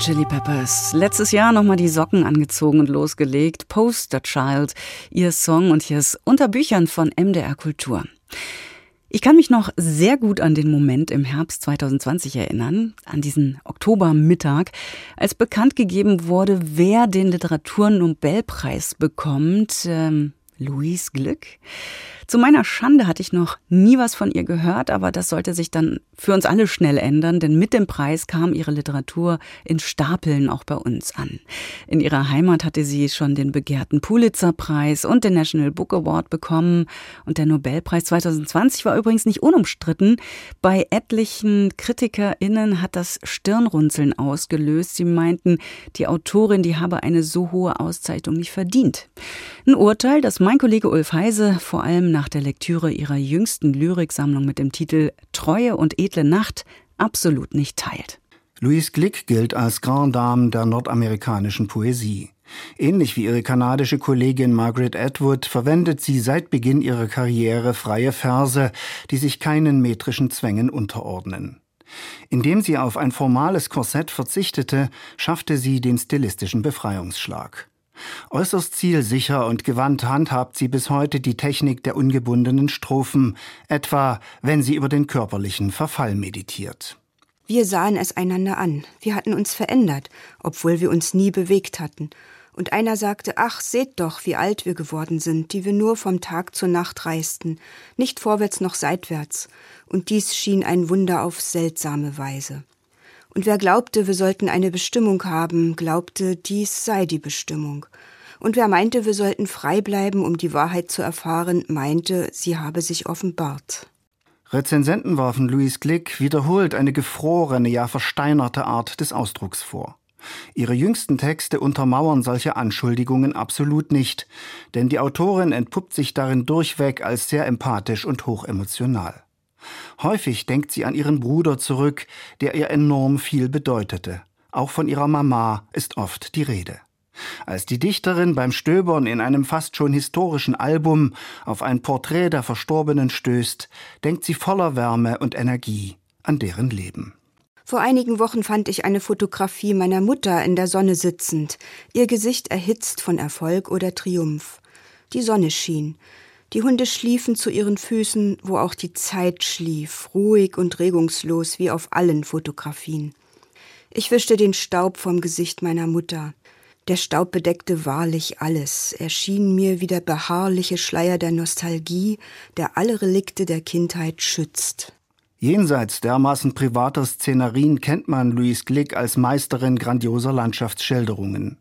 Chili Peppers. Letztes Jahr nochmal die Socken angezogen und losgelegt. Poster Child, ihr Song und hier ist unter Büchern von MDR Kultur. Ich kann mich noch sehr gut an den Moment im Herbst 2020 erinnern, an diesen Oktobermittag, als bekannt gegeben wurde, wer den Literaturnobelpreis bekommt. Ähm, Louis Glück. Zu meiner Schande hatte ich noch nie was von ihr gehört, aber das sollte sich dann für uns alle schnell ändern, denn mit dem Preis kam ihre Literatur in Stapeln auch bei uns an. In ihrer Heimat hatte sie schon den begehrten Pulitzer-Preis und den National Book Award bekommen und der Nobelpreis 2020 war übrigens nicht unumstritten. Bei etlichen KritikerInnen hat das Stirnrunzeln ausgelöst. Sie meinten, die Autorin, die habe eine so hohe Auszeichnung nicht verdient. Ein Urteil, das mein Kollege Ulf Heise vor allem nach der Lektüre ihrer jüngsten Lyriksammlung mit dem Titel Treue und edle Nacht absolut nicht teilt. Louise Glick gilt als Grand Dame der nordamerikanischen Poesie. Ähnlich wie ihre kanadische Kollegin Margaret Atwood verwendet sie seit Beginn ihrer Karriere freie Verse, die sich keinen metrischen Zwängen unterordnen. Indem sie auf ein formales Korsett verzichtete, schaffte sie den stilistischen Befreiungsschlag. Äußerst zielsicher und gewandt handhabt sie bis heute die Technik der ungebundenen Strophen, etwa wenn sie über den körperlichen Verfall meditiert. Wir sahen es einander an. Wir hatten uns verändert, obwohl wir uns nie bewegt hatten. Und einer sagte, ach, seht doch, wie alt wir geworden sind, die wir nur vom Tag zur Nacht reisten, nicht vorwärts noch seitwärts. Und dies schien ein Wunder auf seltsame Weise. Und wer glaubte, wir sollten eine Bestimmung haben, glaubte, dies sei die Bestimmung. Und wer meinte, wir sollten frei bleiben, um die Wahrheit zu erfahren, meinte, sie habe sich offenbart. Rezensenten warfen Louis Glick wiederholt eine gefrorene, ja versteinerte Art des Ausdrucks vor. Ihre jüngsten Texte untermauern solche Anschuldigungen absolut nicht, denn die Autorin entpuppt sich darin durchweg als sehr empathisch und hochemotional. Häufig denkt sie an ihren Bruder zurück, der ihr enorm viel bedeutete. Auch von ihrer Mama ist oft die Rede. Als die Dichterin beim Stöbern in einem fast schon historischen Album auf ein Porträt der Verstorbenen stößt, denkt sie voller Wärme und Energie an deren Leben. Vor einigen Wochen fand ich eine Fotografie meiner Mutter in der Sonne sitzend, ihr Gesicht erhitzt von Erfolg oder Triumph. Die Sonne schien. Die Hunde schliefen zu ihren Füßen, wo auch die Zeit schlief, ruhig und regungslos wie auf allen Fotografien. Ich wischte den Staub vom Gesicht meiner Mutter. Der Staub bedeckte wahrlich alles. Er schien mir wie der beharrliche Schleier der Nostalgie, der alle Relikte der Kindheit schützt. Jenseits dermaßen privater Szenerien kennt man Louise Glick als Meisterin grandioser Landschaftsschilderungen.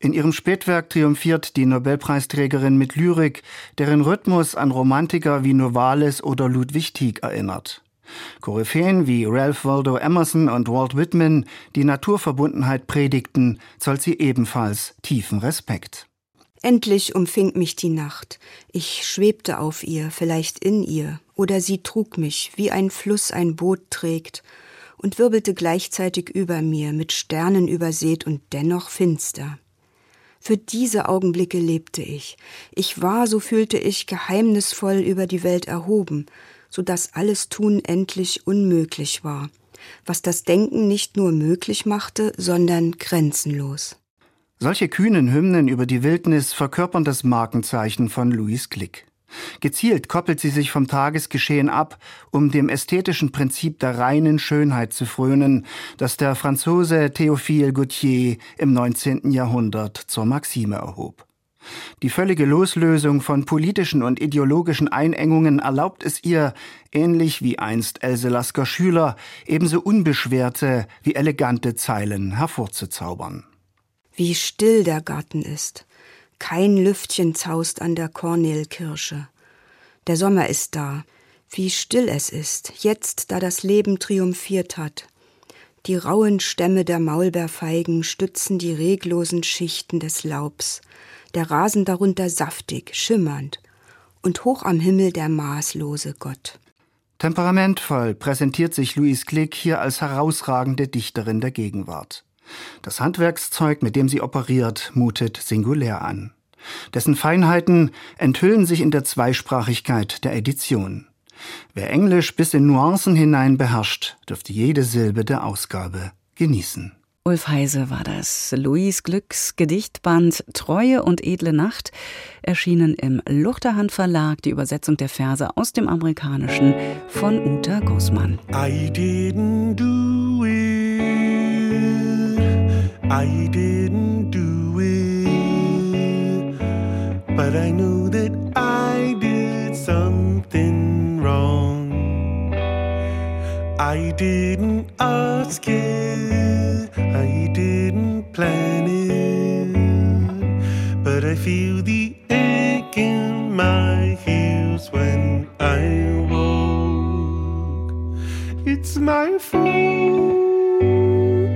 In ihrem Spätwerk triumphiert die Nobelpreisträgerin mit Lyrik, deren Rhythmus an Romantiker wie Novalis oder Ludwig Tieck erinnert. Koryphäen wie Ralph Waldo Emerson und Walt Whitman, die Naturverbundenheit predigten, zollt sie ebenfalls tiefen Respekt. Endlich umfing mich die Nacht. Ich schwebte auf ihr, vielleicht in ihr, oder sie trug mich, wie ein Fluss ein Boot trägt, und wirbelte gleichzeitig über mir, mit Sternen übersät und dennoch finster. Für diese Augenblicke lebte ich. Ich war, so fühlte ich, geheimnisvoll über die Welt erhoben, so dass alles Tun endlich unmöglich war, was das Denken nicht nur möglich machte, sondern grenzenlos. Solche kühnen Hymnen über die Wildnis verkörpern das Markenzeichen von Louis Glick. Gezielt koppelt sie sich vom Tagesgeschehen ab, um dem ästhetischen Prinzip der reinen Schönheit zu frönen, das der Franzose Théophile Gautier im 19. Jahrhundert zur Maxime erhob. Die völlige Loslösung von politischen und ideologischen Einengungen erlaubt es ihr, ähnlich wie einst Else Lasker Schüler, ebenso unbeschwerte wie elegante Zeilen hervorzuzaubern. Wie still der Garten ist. Kein Lüftchen zaust an der Kornelkirsche. Der Sommer ist da. Wie still es ist, jetzt, da das Leben triumphiert hat. Die rauen Stämme der Maulbeerfeigen stützen die reglosen Schichten des Laubs, der Rasen darunter saftig, schimmernd, und hoch am Himmel der maßlose Gott. Temperamentvoll präsentiert sich Louise Glick hier als herausragende Dichterin der Gegenwart. Das Handwerkszeug, mit dem sie operiert, mutet singulär an. Dessen Feinheiten enthüllen sich in der Zweisprachigkeit der Edition. Wer Englisch bis in Nuancen hinein beherrscht, dürfte jede Silbe der Ausgabe genießen. Ulf Heise war das. Louis Glücks Gedichtband Treue und edle Nacht erschienen im Luchterhand Verlag, die Übersetzung der Verse aus dem Amerikanischen von Uta Gussmann. I didn't do it. I didn't do it, but I knew that I did something wrong. I didn't ask it, I didn't plan it, but I feel the ache in my heels when I walk. It's my fault.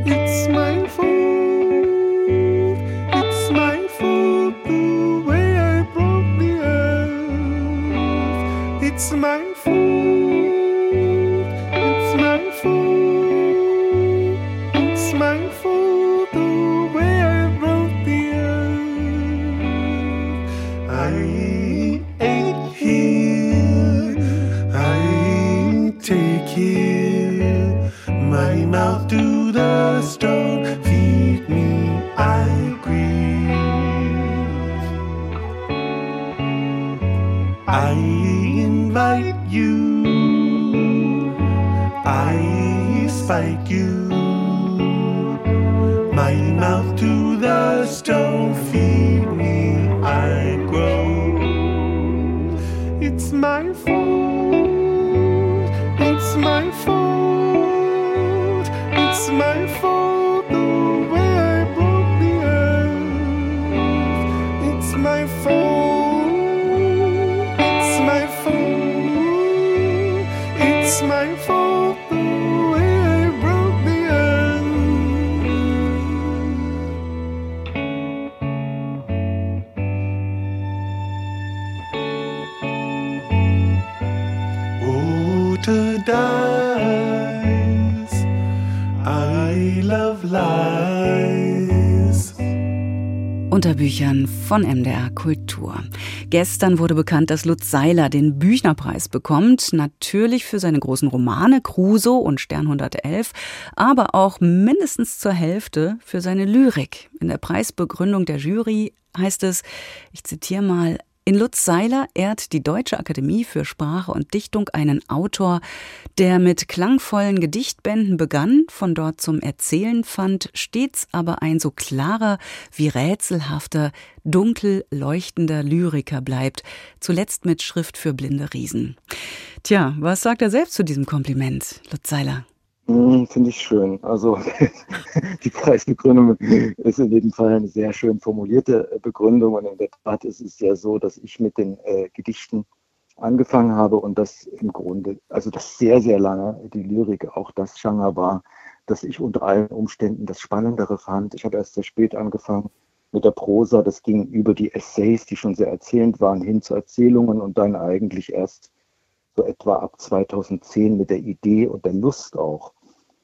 It's my fault. It's my fault. It's my fault. It's my fault the way I broke the earth. I ain't here. I take here. My mouth to the stone. Feed me. I grieve. I you. I spike you. My mouth to the stone. Feed me. I grow. It's my fault. It's my fault. It's my fault Unter Büchern von MDR Kultur. Gestern wurde bekannt, dass Lutz Seiler den Büchnerpreis bekommt. Natürlich für seine großen Romane Crusoe und Stern 111, aber auch mindestens zur Hälfte für seine Lyrik. In der Preisbegründung der Jury heißt es, ich zitiere mal, in Lutz Seiler ehrt die Deutsche Akademie für Sprache und Dichtung einen Autor, der mit klangvollen Gedichtbänden begann, von dort zum Erzählen fand, stets aber ein so klarer wie rätselhafter, dunkel leuchtender Lyriker bleibt, zuletzt mit Schrift für blinde Riesen. Tja, was sagt er selbst zu diesem Kompliment, Lutz Seiler? Hm, Finde ich schön. Also die Preisbegründung ist in jedem Fall eine sehr schön formulierte äh, Begründung und in der Tat ist es ja so, dass ich mit den äh, Gedichten angefangen habe und das im Grunde, also das sehr, sehr lange die Lyrik auch das Genre war, dass ich unter allen Umständen das Spannendere fand. Ich habe erst sehr spät angefangen mit der Prosa. Das ging über die Essays, die schon sehr erzählend waren, hin zu Erzählungen und dann eigentlich erst so etwa ab 2010 mit der Idee und der Lust auch,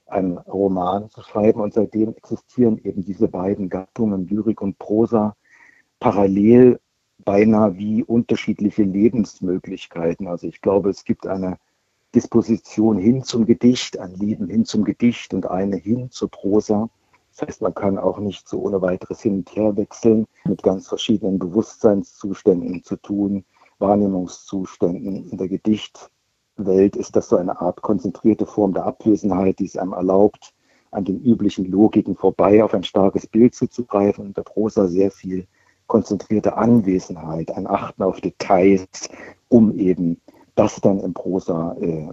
einen Roman zu schreiben. Und seitdem existieren eben diese beiden Gattungen, Lyrik und Prosa, parallel beinahe wie unterschiedliche Lebensmöglichkeiten. Also ich glaube, es gibt eine Disposition hin zum Gedicht, ein Lieben hin zum Gedicht und eine hin zur Prosa. Das heißt, man kann auch nicht so ohne weiteres hin und her wechseln, mit ganz verschiedenen Bewusstseinszuständen zu tun, Wahrnehmungszuständen. In der Gedichtwelt ist das so eine Art konzentrierte Form der Abwesenheit, die es einem erlaubt, an den üblichen Logiken vorbei auf ein starkes Bild zuzugreifen. Und der Prosa sehr viel konzentrierte Anwesenheit, ein Achten auf Details, um eben das dann in Prosa, äh,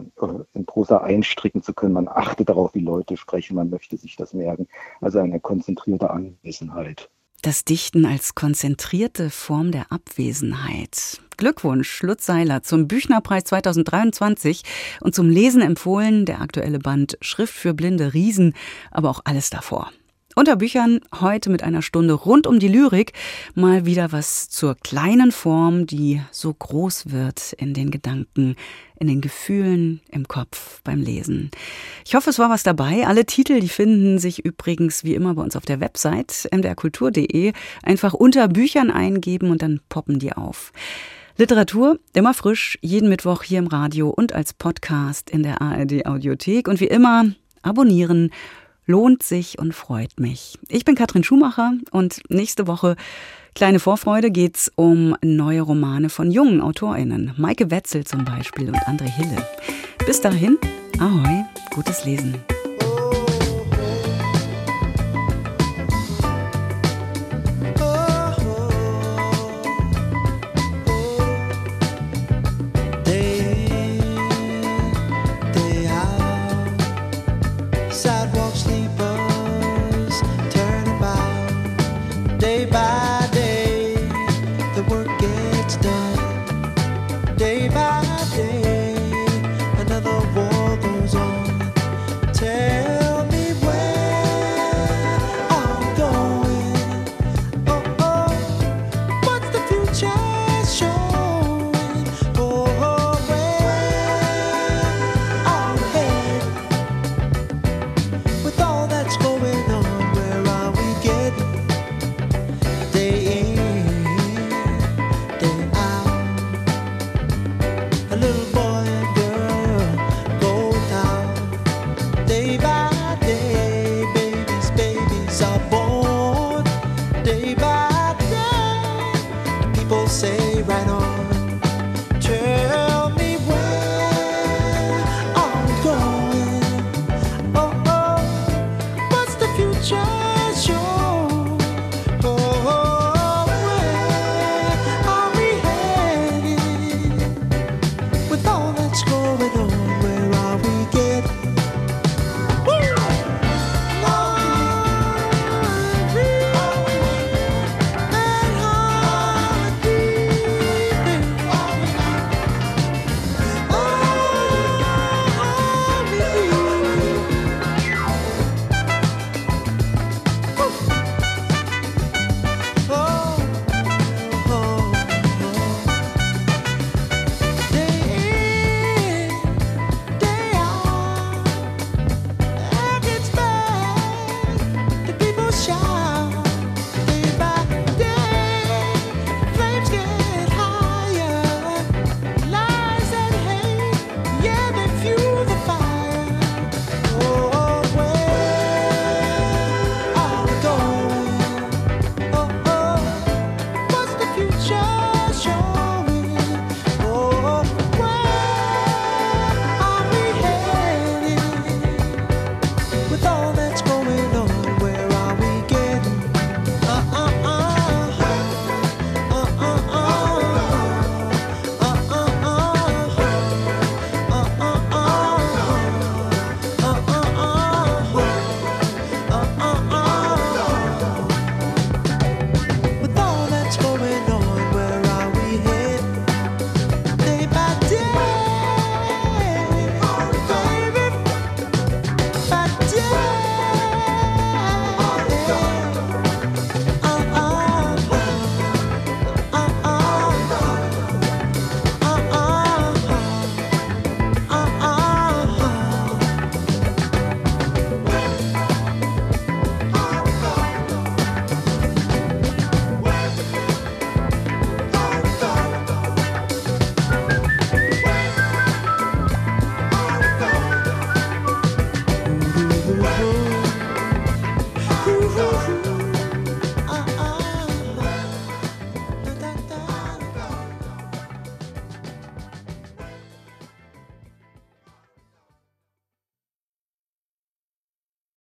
in Prosa einstricken zu können. Man achtet darauf, wie Leute sprechen, man möchte sich das merken. Also eine konzentrierte Anwesenheit. Das Dichten als konzentrierte Form der Abwesenheit. Glückwunsch, Lutz Seiler, zum Büchnerpreis 2023 und zum Lesen empfohlen der aktuelle Band Schrift für blinde Riesen, aber auch alles davor. Unter Büchern heute mit einer Stunde rund um die Lyrik mal wieder was zur kleinen Form, die so groß wird in den Gedanken, in den Gefühlen, im Kopf beim Lesen. Ich hoffe, es war was dabei. Alle Titel, die finden sich übrigens wie immer bei uns auf der Website mdrkultur.de. Einfach unter Büchern eingeben und dann poppen die auf. Literatur immer frisch, jeden Mittwoch hier im Radio und als Podcast in der ARD Audiothek. Und wie immer, abonnieren lohnt sich und freut mich. Ich bin Katrin Schumacher und nächste Woche, kleine Vorfreude, geht's um neue Romane von jungen AutorInnen. Maike Wetzel zum Beispiel und André Hille. Bis dahin, ahoi, gutes Lesen.